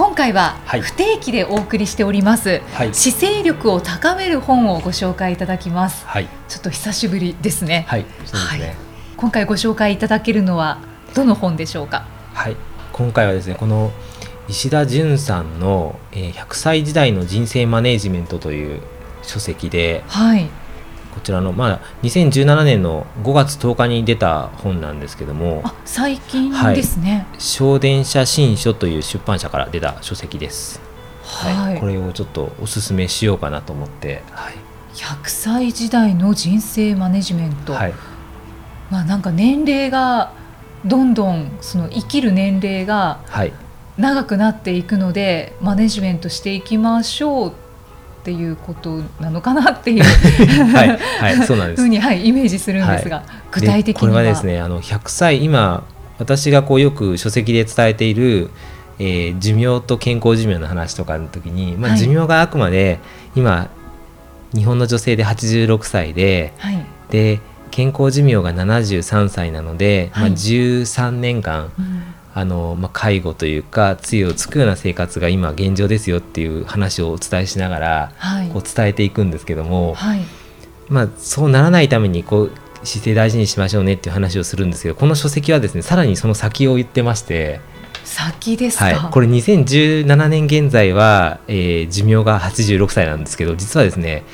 今回は不定期でお送りしております、はい、姿勢力を高める本をご紹介いただきます、はい、ちょっと久しぶりですね。はい、そうですね、今回ご紹介いただけるのはどの本でしょうか？はい。今回はですねこの石田純さんの、えー、100歳時代の人生マネジメントという書籍で、はい、こちらの、まあ、2017年の5月10日に出た本なんですけども最近ですね、はい、小電車新書という出版社から出た書籍です、はい、はい、これをちょっとおすすめしようかなと思って、はい、100歳時代の人生マネジメント、はい、まあ、なんか年齢がどんどんその生きる年齢が長くなっていくので、マネジメントしていきましょうっていうことなのかなっていう。はい、はい、そうなんです。ふうに、はい、イメージするんですが、はい、具体的にこれはですねあの100歳今私がこうよく書籍で伝えている、えー、寿命と健康寿命の話とかの時に、まあ、寿命があくまで今日本の女性で86歳で、はい、で健康寿命が73歳なので、まあ、13年間、うんあの、まあ、介護というか杖をつくような生活が今現状ですよっていう話をお伝えしながら、はい、こう伝えていくんですけども、はい、まあ、そうならないためにこう姿勢大事にしましょうねっていう話をするんですけどこの書籍はですねさらにその先を言ってまして先ですか、はい、これ2017年現在は、えー、寿命が86歳なんですけど実はですね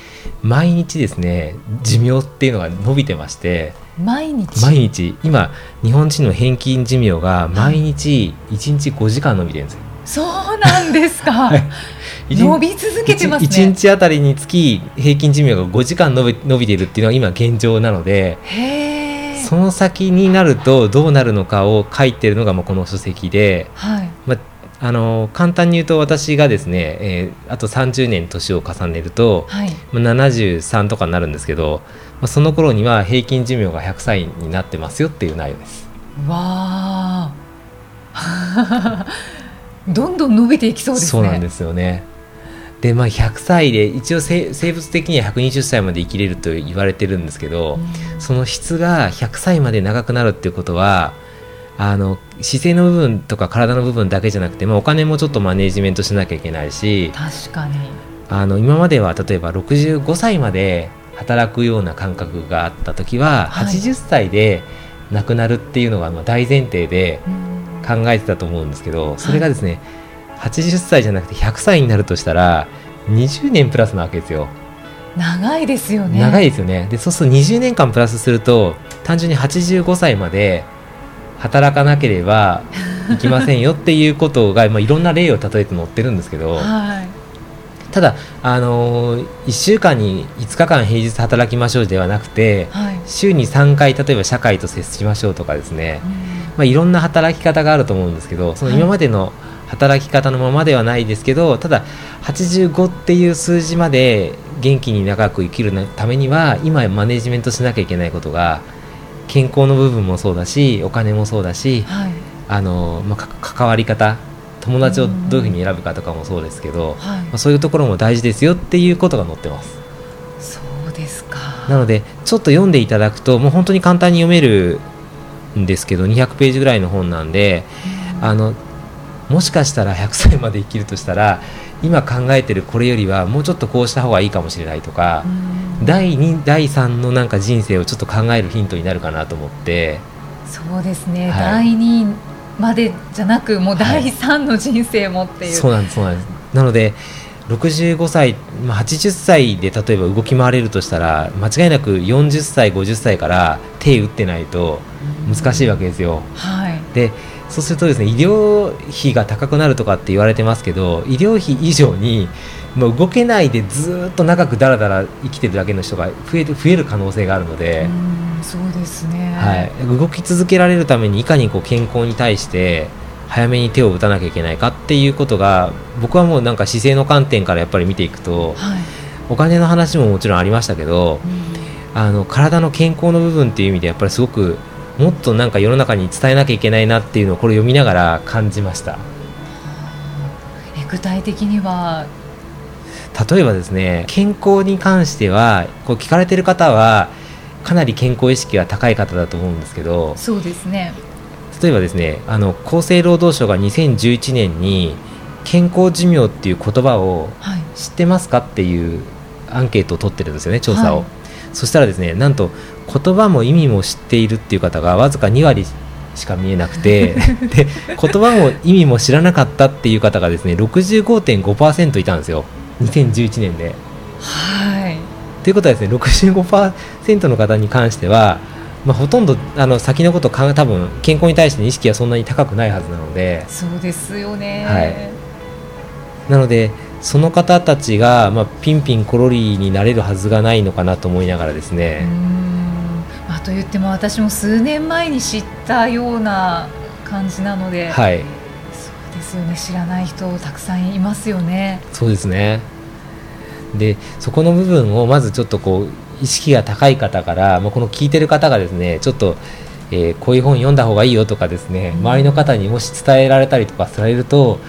毎日ですね寿命っていうのが伸びてまして。毎日。毎日。今日本人の平均寿命が毎日1日5時間伸びてるんですよ、そうなんですか、はい、伸び続けてますね。1, 日あたりにつき平均寿命が5時間伸び伸びているっていうのは今現状なのでその先になるとどうなるのかを書いてるのがまあこの書籍で、はい。まあ、あの簡単に言うと私がですね、えー、あと30年年を重ねると、はい、まあ、73とかになるんですけど、まあ、その頃には平均寿命が100歳になってますよっていう内容です。わあ どんどん伸びていきそうですね。そうなんですよね。でまあ、100歳で一応生物的には120歳まで生きれると言われてるんですけど、うん、その質が100歳まで長くなるっていうことはあの姿勢の部分とか体の部分だけじゃなくて、まあ、お金もちょっとマネジメントしなきゃいけないし確かにあの今までは例えば65歳まで働くような感覚があった時は、はい、80歳で亡くなるっていうのがまあ大前提で考えてたと思うんですけどそれがですね、はい、80歳じゃなくて100歳になるとしたら20年プラスなわけですよ。長いですよね。長いですよね。でそうすると20年間プラスすると単純に85歳まで働かなければいきませんよっていうことが、まあ、いろんな例を例えて載ってるんですけど、はい、ただ、あのー、1週間に5日間平日働きましょうではなくて、はい、週に3回例えば社会と接しましょうとかですね、うん。まあ、いろんな働き方があると思うんですけどその今までの働き方のままではないですけど、はい、ただ85っていう数字まで元気に長く生きるためには今マネジメントしなきゃいけないことが健康の部分もそうだしお金もそうだし、はい、あのまあ、関わり方友達をどういうふうに選ぶかとかもそうですけど、はい、まあ、そういうところも大事ですよっていうことが載ってます。そうですか。なのでちょっと読んでいただくともう本当に簡単に読めるんですけど200ページぐらいの本なんであのもしかしたら100歳まで生きるとしたら今考えてるこれよりはもうちょっとこうした方がいいかもしれないとか。第2第3のなんか人生をちょっと考えるヒントになるかなと思って。そうですね、はい、第2までじゃなくもう第3の人生もっていう、はい、そうなんですそうなんです。なので65歳、まあ、80歳で例えば動き回れるとしたら間違いなく40歳50歳から手打ってないと難しいわけですよ、はい、でそうするとですね医療費が高くなるとかって言われてますけど医療費以上にもう動けないでずっと長くだらだら生きてるだけの人が増える増える可能性があるのでそうですね、はい、動き続けられるためにいかにこう健康に対して早めに手を打たなきゃいけないかっていうことが僕はもうなんか姿勢の観点からやっぱり見ていくと、はい、お金の話ももちろんありましたけど、うん、あの体の健康の部分っていう意味でやっぱりすごくもっとなんか世の中に伝えなきゃいけないなっていうのをこれ読みながら感じました。え具体的には？例えばですね健康に関してはこう聞かれてる方はかなり健康意識が高い方だと思うんですけどそうですね。例えばですねあの厚生労働省が2011年に健康寿命っていう言葉を知ってますかっていうアンケートを取ってるんですよね調査を、はい、そしたらですねなんと言葉も意味も知っているっていう方がわずか2割しか見えなくて で言葉も意味も知らなかったっていう方がですね65.5%いたんですよ。2011年で。はいということはですね65%の方に関しては、まあ、ほとんどあの先のことか多分健康に対しての意識はそんなに高くないはずなので。そうですよね、はい、なのでその方たちが、まあ、ピンピンコロリになれるはずがないのかなと思いながらですね。まあ、と言っても私も数年前に知ったような感じなので、はい、そうですよね。知らない人たくさんいますよね。そうですねでそこの部分をまずちょっとこう意識が高い方から、まあ、この聞いてる方がですねちょっと、えー、こういう本読んだ方がいいよとかですね、周りの方にもし伝えられたりとかされると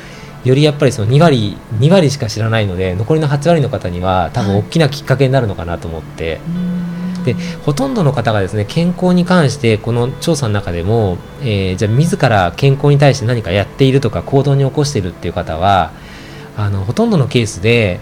よりやっぱりその2割 ,2 割しか知らないので残りの8割の方には多分大きなきっかけになるのかなと思って。でほとんどの方がですね健康に関してこの調査の中でも、えー、じゃあ自ら健康に対して何かやっているとか行動に起こしているっていう方はあのほとんどのケースで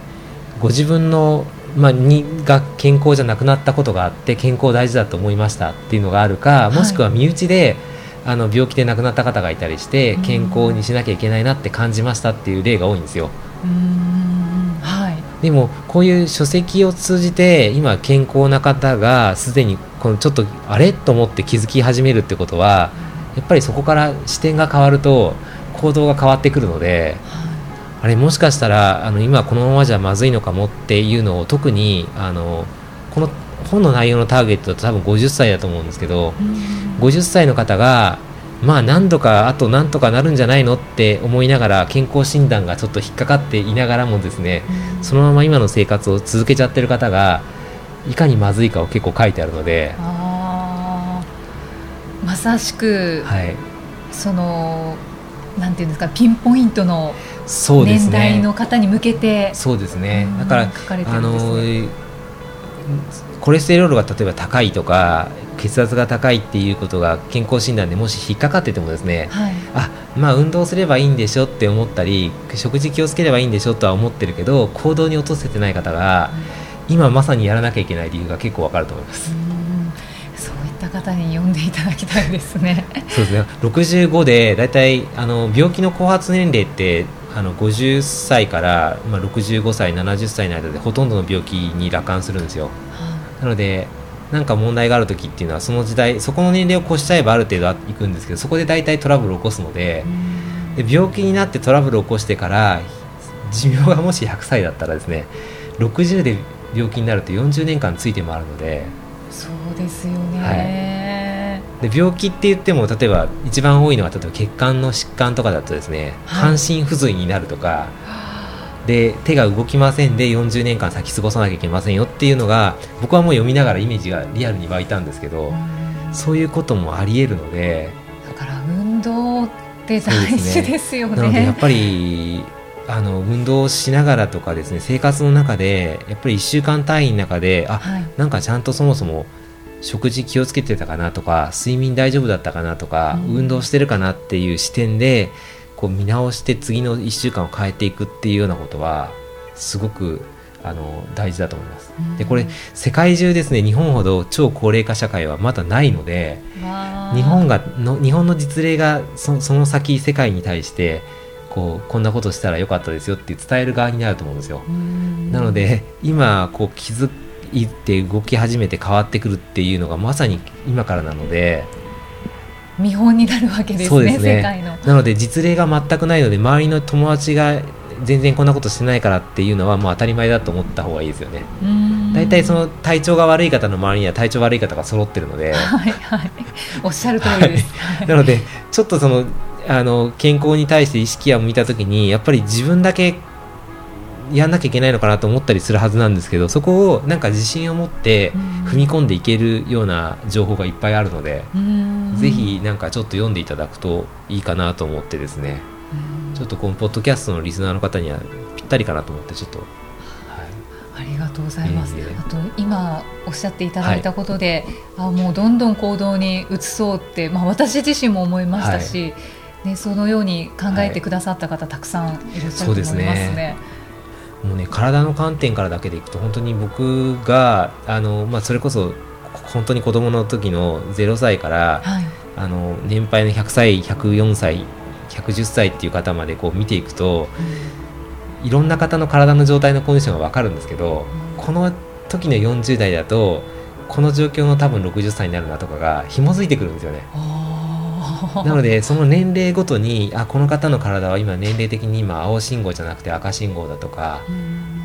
ご自分の、まあ、にが健康じゃなくなったことがあって健康大事だと思いましたっていうのがあるか、もしくは身内であの病気で亡くなった方がいたりして健康にしなきゃいけないなって感じましたっていう例が多いんですよ。はい、でもこういう書籍を通じて今健康な方がすでにこのちょっとあれ？と思って気づき始めるってことはやっぱりそこから視点が変わると行動が変わってくるので。はいあれもしかしたらあの今このままじゃまずいのかもっていうのを特にあのこの本の内容のターゲットだと多分50歳だと思うんですけど、うん、50歳の方がまあ何度かあと何とかなるんじゃないのって思いながら健康診断がちょっと引っかかっていながらもですね、うん、そのまま今の生活を続けちゃってる方がいかにまずいかを結構書いてあるのでまさしく、はい、そのなんていうんですかピンポイントの年代の方に向けてそうですねだから、あのコレステロールが例えば高いとか血圧が高いっていうことが健康診断でもし引っかかっててもですね、はい、あまあ運動すればいいんでしょって思ったり食事気をつければいいんでしょとは思ってるけど行動に落とせてない方が、うん、今まさにやらなきゃいけない理由が結構わかると思います。そういった方に読んでいただきたいですね。そうですね。65でだいたいあの病気の後発年齢ってあの50歳から、まあ、65歳70歳の間でほとんどの病気に羅漢するんですよ、はあ、なので何か問題がある時っていうのはその時代そこの年齢を越しちゃえばある程度いくんですけどそこで大体トラブルを起こすのでで病気になってトラブルを起こしてから寿命がもし100歳だったらですね60で病気になると40年間ついて回るので。そうですよね、はいで病気って言っても例えば一番多いのは例えば血管の疾患とかだとですね、半身不随になるとかで手が動きませんで40年間咲き過ごさなきゃいけませんよっていうのが僕はもう読みながらイメージがリアルに湧いたんですけどそういうこともありえるのでだから運動って大事ですよね。なのでやっぱりあの運動しながらとかですね生活の中でやっぱり1週間単位の中であ、はい、なんかちゃんとそもそも食事気をつけてたかなとか睡眠大丈夫だったかなとか、うん、運動してるかなっていう視点でこう見直して次の1週間を変えていくっていうようなことはすごくあの大事だと思います。うん、でこれ世界中ですね日本ほど超高齢化社会はまだないので日本がの日本の実例がそその先世界に対してこうこんなことしたらよかったですよって伝える側になると思うんですよ。なので今こう気づいって動き始めて変わってくるっていうのがまさに今からなので見本になるわけですね、ね、世界の。なので実例が全くないので周りの友達が全然こんなことしてないからっていうのはもう当たり前だと思った方がいいですよね。大体その体調が悪い方の周りには体調悪い方が揃ってるので、はいはい、おっしゃる通りです。なのでちょっとそのあの健康に対して意識を向いた時にやっぱり自分だけやんなきゃいけないのかなと思ったりするはずなんですけどそこをなんか自信を持って踏み込んでいけるような情報がいっぱいあるので、ぜひなんかちょっと読んでいただくといいかなと思ってですね、ちょっとこのポッドキャストのリスナーの方にはぴったりかなと思ってちょっと。ありがとうございます。あと今おっしゃっていただいたことで、はい、あもうどんどん行動に移そうって、まあ私自身も思いましたし、はい、ねそのように考えてくださった方、たくさんいらっしゃると思いますね。もうね体の観点からだけでいくと本当に僕があの、まあ、それこそ本当に子供の時の0歳から、はい、あの年配の100歳104歳110歳っていう方までこう見ていくと、うん、いろんな方の体の状態のコンディションが分かるんですけど、うん、この時の40代だとこの状況の多分60歳になるなとかが紐づいてくるんですよね。なのでその年齢ごとにあこの方の体は今年齢的に今青信号じゃなくて赤信号だとか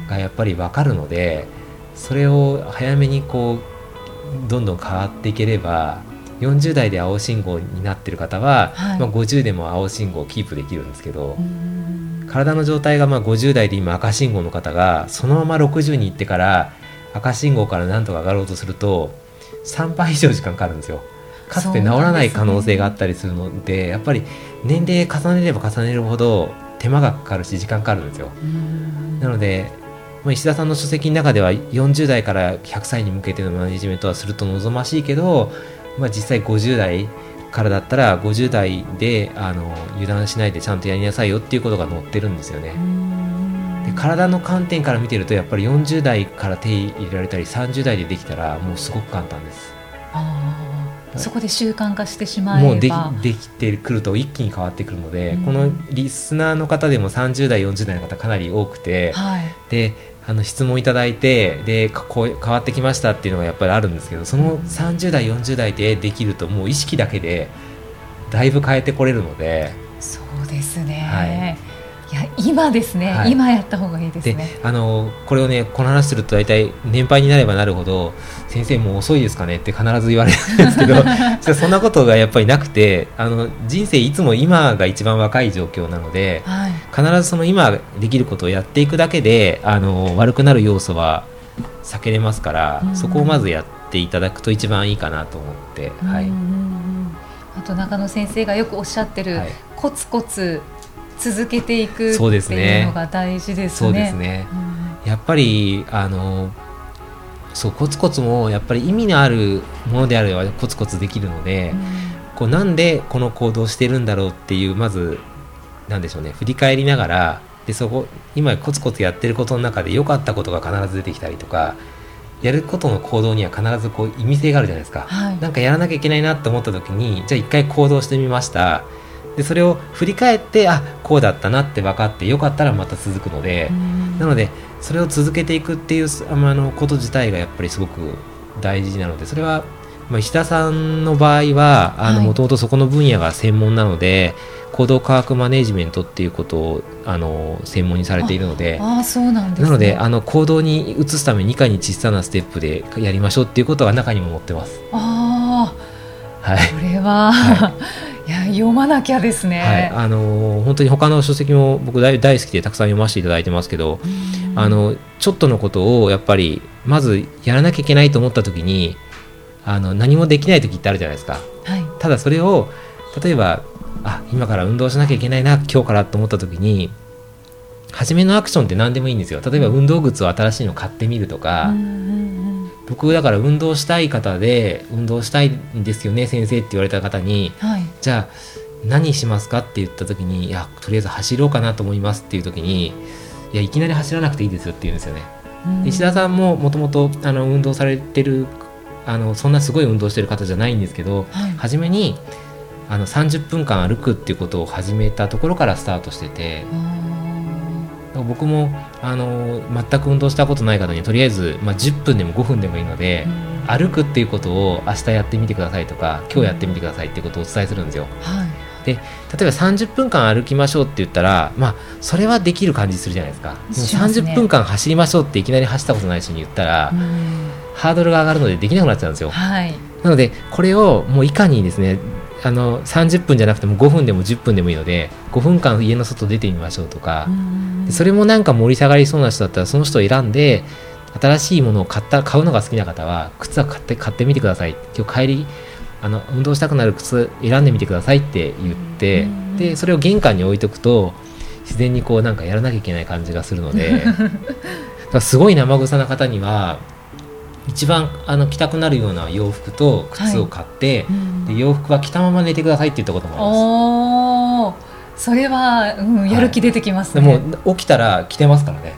がやっぱり分かるのでそれを早めにこうどんどん変わっていければ40代で青信号になってる方は、はい、まあ、50でも青信号をキープできるんですけど体の状態がまあ50代で今赤信号の方がそのまま60に行ってから赤信号からなんとか上がろうとすると3倍以上時間かかるんですよ。かつて治らない可能性があったりするので、ね、やっぱり年齢重ねれば重ねるほど手間がかかるし時間かかるんですよ。なので、まあ、石田さんの書籍の中では40代から100歳に向けてのマネジメントはすると望ましいけど、まあ、実際50代からだったら50代であの油断しないでちゃんとやりなさいよっていうことが載ってるんですよね。で体の観点から見てるとやっぱり40代から手入れられたり30代でできたらもうすごく簡単です。そこで習慣化してしまえば。もうできできてくると一気に変わってくるので、うん、このリスナーの方でも30代40代の方かなり多くて、はい、であの質問いただいてでこう変わってきましたっていうのがやっぱりあるんですけどその30代40代でできるともう意識だけでだいぶ変えてこれるのでそうですね、はいいや今ですね、はい、今やった方がいいですね。あのこれをねこの話すると大体年配になればなるほど先生もう遅いですかね？って必ず言われるんですけど そんなことがやっぱりなくてあの人生いつも今が一番若い状況なので、はい、必ずその今できることをやっていくだけであの悪くなる要素は避けれますから、そこをまずやっていただくと一番いいかなと思って、はい、あと中野先生がよくおっしゃってる、はい、コツコツ続けていくっていうのが大事ですね。そうですね、うん、やっぱりあのそうコツコツもやっぱり意味のあるものであればコツコツできるので、うん、こうなんでこの行動してるんだろうっていうまずなんでしょうね。振り返りながらでそこ今コツコツやってることの中で良かったことが必ず出てきたりとかやることの行動には必ずこう意味性があるじゃないですか、はい、なんかやらなきゃいけないなと思った時にじゃあ一回行動してみましたでそれを振り返ってあこうだったなって分かってよかったらまた続くのでなのでそれを続けていくっていうあのこと自体がやっぱりすごく大事なのでそれは、まあ、石田さんの場合はもともとそこの分野が専門なので、行動科学マネジメントっていうことをあの専門にされているのであそうなんです、ね、なのであの行動に移すためにいかに小さなステップでやりましょうっていうことが中にも載ってます。あはい、これは、はいいや読まなきゃですね、はい、あの本当に他の書籍も僕大大好きでたくさん読ませていただいてますけどあのちょっとのことをやっぱりまずやらなきゃいけないと思った時にあの何もできない時ってあるじゃないですか、はい、ただそれを例えばあ今から運動しなきゃいけないな今日からと思った時に初めのアクションって何でもいいんですよ。例えば運動靴を新しいの買ってみるとか、うん僕だから運動したい方で運動したいんですよね先生って言われた方に、はい、じゃあ何しますかって言った時にいやとりあえず走ろうかなと思いますっていう時にいやいきなり走らなくていいですよって言うんですよね。石田さんももともと運動されてるあのそんなすごい運動してる方じゃないんですけど、はい、初めにあの30分間歩くっていうことを始めたところからスタートしてて。僕もあの全く運動したことない方にとりあえず、まあ、10分でも5分でもいいので、うん、歩くっていうことを明日やってみてくださいとか今日やってみてくださいっていうことをお伝えするんですよ。はい、で例えば30分間歩きましょうって言ったら、まあ、それはできる感じするじゃないですか。すね、30分間走りましょうっていきなり走ったことない人に言ったら、うん、ハードルが上がるのでできなくなっちゃうんですよ。はい、なのでこれをもういかにですねあの30分じゃなくても5分でも10分でもいいので5分間家の外出てみましょうとか。それもなんか盛り下がりそうな人だったらその人を選んで新しいものを買った買うのが好きな方は靴は買って買ってみてください。今日帰りあの運動したくなる靴選んでみてくださいって言ってでそれを玄関に置いとくと自然にこうなんかやらなきゃいけない感じがするので。すごい生臭な方には一番あの着たくなるような洋服と靴を買って、はい、で洋服は着たまま寝てくださいって言ったこともあります。それは、うん、やる気出てきますね、はい、も起きたら着てますからね。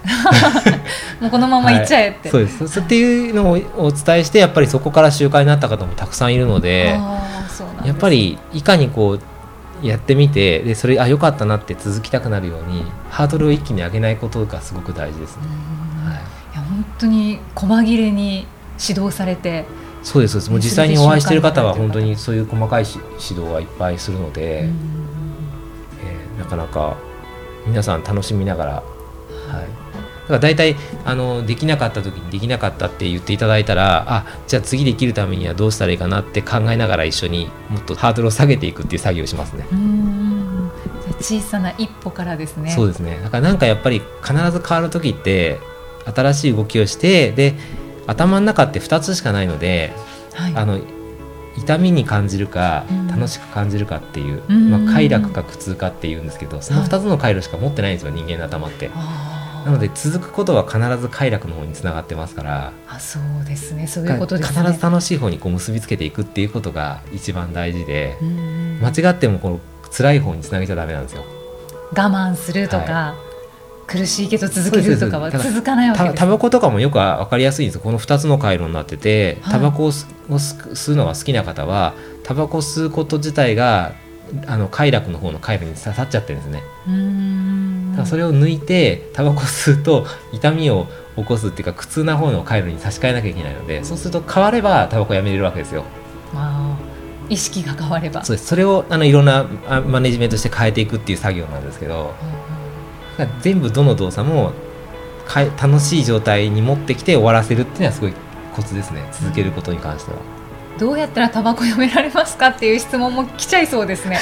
もうこのまま行っちゃえって、はい、そうです。っていうのをお伝えしてやっぱりそこから習慣になった方もたくさんいるのでやっぱりいかにこうやってみてでそれあ良かったなって続きたくなるようにハードルを一気に上げないことがすごく大事ですね。はい、いや本当に細切れに指導されてそうですもう実際にお会いしている方は本当にそういう細かい指導はいっぱいするので、えー、なかなか皆さん楽しみながら、はい、だから大体あのできなかった時にできなかったって言っていただいたらあじゃあ次できるためにはどうしたらいいかなって考えながら一緒にもっとハードルを下げていくっていう作業をしますね。小さな一歩からですね。そうですね。だからなんかやっぱり必ず変わる時って新しい動きをしてで頭の中って2つしかないので、はい、あの痛みに感じるか、楽しく感じるかっていう、まあ、快楽か苦痛かっていうんですけどその2つの回路しか持ってないんですよ、人間の頭って。なので続くことは必ず快楽の方につながってますから。あそうですね。そういうことですね。必ず楽しい方にこう結びつけていくっていうことが一番大事で間違ってもこの辛い方につなげちゃだめなんですよ。我慢するとか、はい、苦しいけど続けるとかは続かないわけですタバコとかもよく分かりやすいんですこの2つの回路になっててタバコを吸うのが好きな方はタバコ吸うこと自体があの快楽の方の回路に刺さっちゃってるんですね。だからそれを抜いてタバコ吸うと痛みを起こすっていうか苦痛な方の回路に差し替えなきゃいけないのでそうすると変わればタバコやめれるわけですよ。意識が変われば。そうです。それをあのいろんなマネジメントして変えていくっていう作業なんですけど、うん、全部どの動作もか楽しい状態に持ってきて終わらせるっていうのはすごいコツですね。続けることに関しては。どうやったらタバコやめられますかっていう質問も来ちゃいそうですね。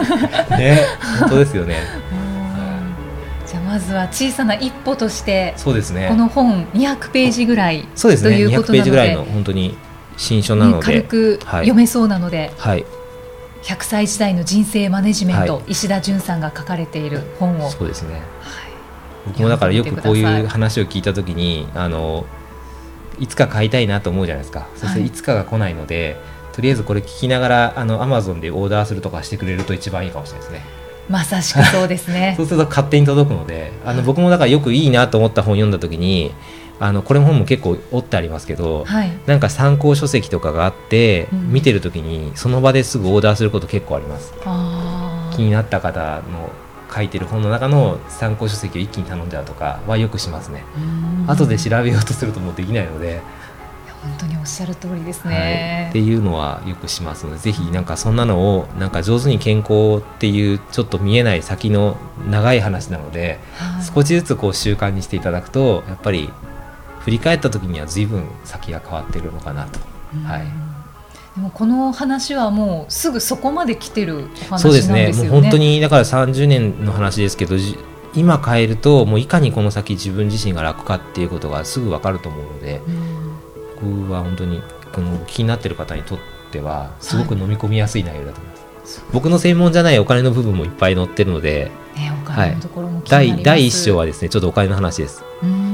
ね本当ですよね。じゃあまずは小さな一歩としてそうですね。この本200ページぐらいそうですね。ということなので200ページぐらいの本当に新書なので、軽く読めそうなので、はい、100歳時代の人生マネジメント、はい、石田純さんが書かれている本を。そうですね、はい、僕もだからよくこういう話を聞いた時にあのいつか買いたいなと思うじゃないですか、そしていつかが来ないのでとりあえずこれ聞きながらあのアマゾンでオーダーするとかしてくれると一番いいかもしれないですね。まさしくそうですね。そうすると勝手に届くのであの僕もだからよくいいなと思った本読んだ時にあのこれも本も結構折ってありますけど、はい、なんか参考書籍とかがあって、うん、見てる時にその場ですぐオーダーすること結構あります。気になった方の書いてる本の中の参考書籍を一気に頼んじゃうとかはよくしますね。後で調べようとするともうできないので。本当におっしゃる通りですね、はい、っていうのはよくしますのでぜひなんかそんなのをなんか上手に健康っていうちょっと見えない先の長い話なので、はい、少しずつこう習慣にしていただくとやっぱり振り返った時には随分先が変わってるのかなと。はいでもこの話はもうすぐそこまで来てるお話なんですよね。そうですね。もう本当にだから30年の話ですけど、今変えるともういかにこの先自分自身が楽かっていうことがすぐ分かると思うので、僕は本当にこの気になってる方にとってはすごく飲み込みやすい内容だと思います。はい、僕の専門じゃないお金の部分もいっぱい載ってるので、ね、お金のところも、はい、第第1章はですねちょっとお金の話です。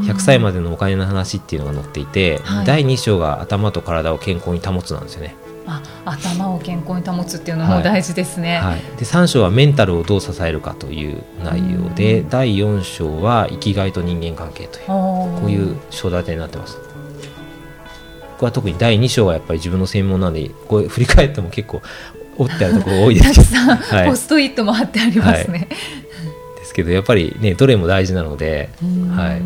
100歳までのお金の話っていうのが載っていて、はい、第2章が頭と体を健康に保つなんですよね。あ頭を健康に保つっていうのも大事ですね、はい。はい、で3章はメンタルをどう支えるかという内容で第4章は生きがいと人間関係というこういう章立てになってます。僕は特に第2章はやっぱり自分の専門なんでこう振り返っても結構折ってあるところ多いです はい、ポストイットも貼ってありますね、ですけどやっぱりねどれも大事なので、はい、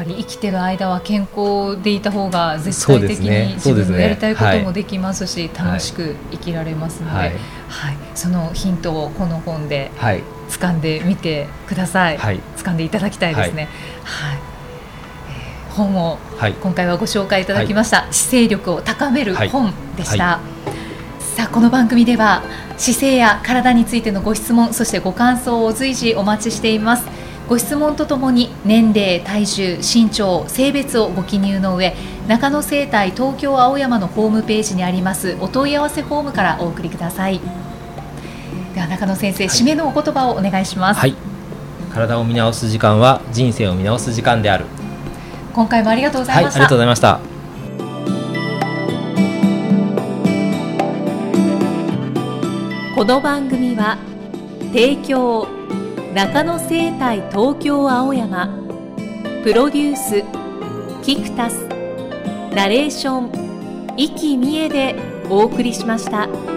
ぱり生きてる間は健康でいた方が絶対的に自分のやりたいこともできますし、楽しく生きられますので、はい、はい、そのヒントをこの本で掴んでみてください、はい、掴んでいただきたいですね。はい。えー、本を今回はご紹介いただきました、姿勢力を高める本でした。さあこの番組では姿勢や体についてのご質問そしてご感想を随時お待ちしていますご質問とともに年齢、体重、身長、性別をご記入の上中野生態東京青山のホームページにありますお問い合わせフォームからお送りください。では中野先生、はい、締めのお言葉をお願いします、はい、体を見直す時間は人生を見直す時間である。今回もありがとうございました、はい、ありがとうございました。この番組は提供中野生態東京青山プロデュースキクタスナレーション生きみえでお送りしました。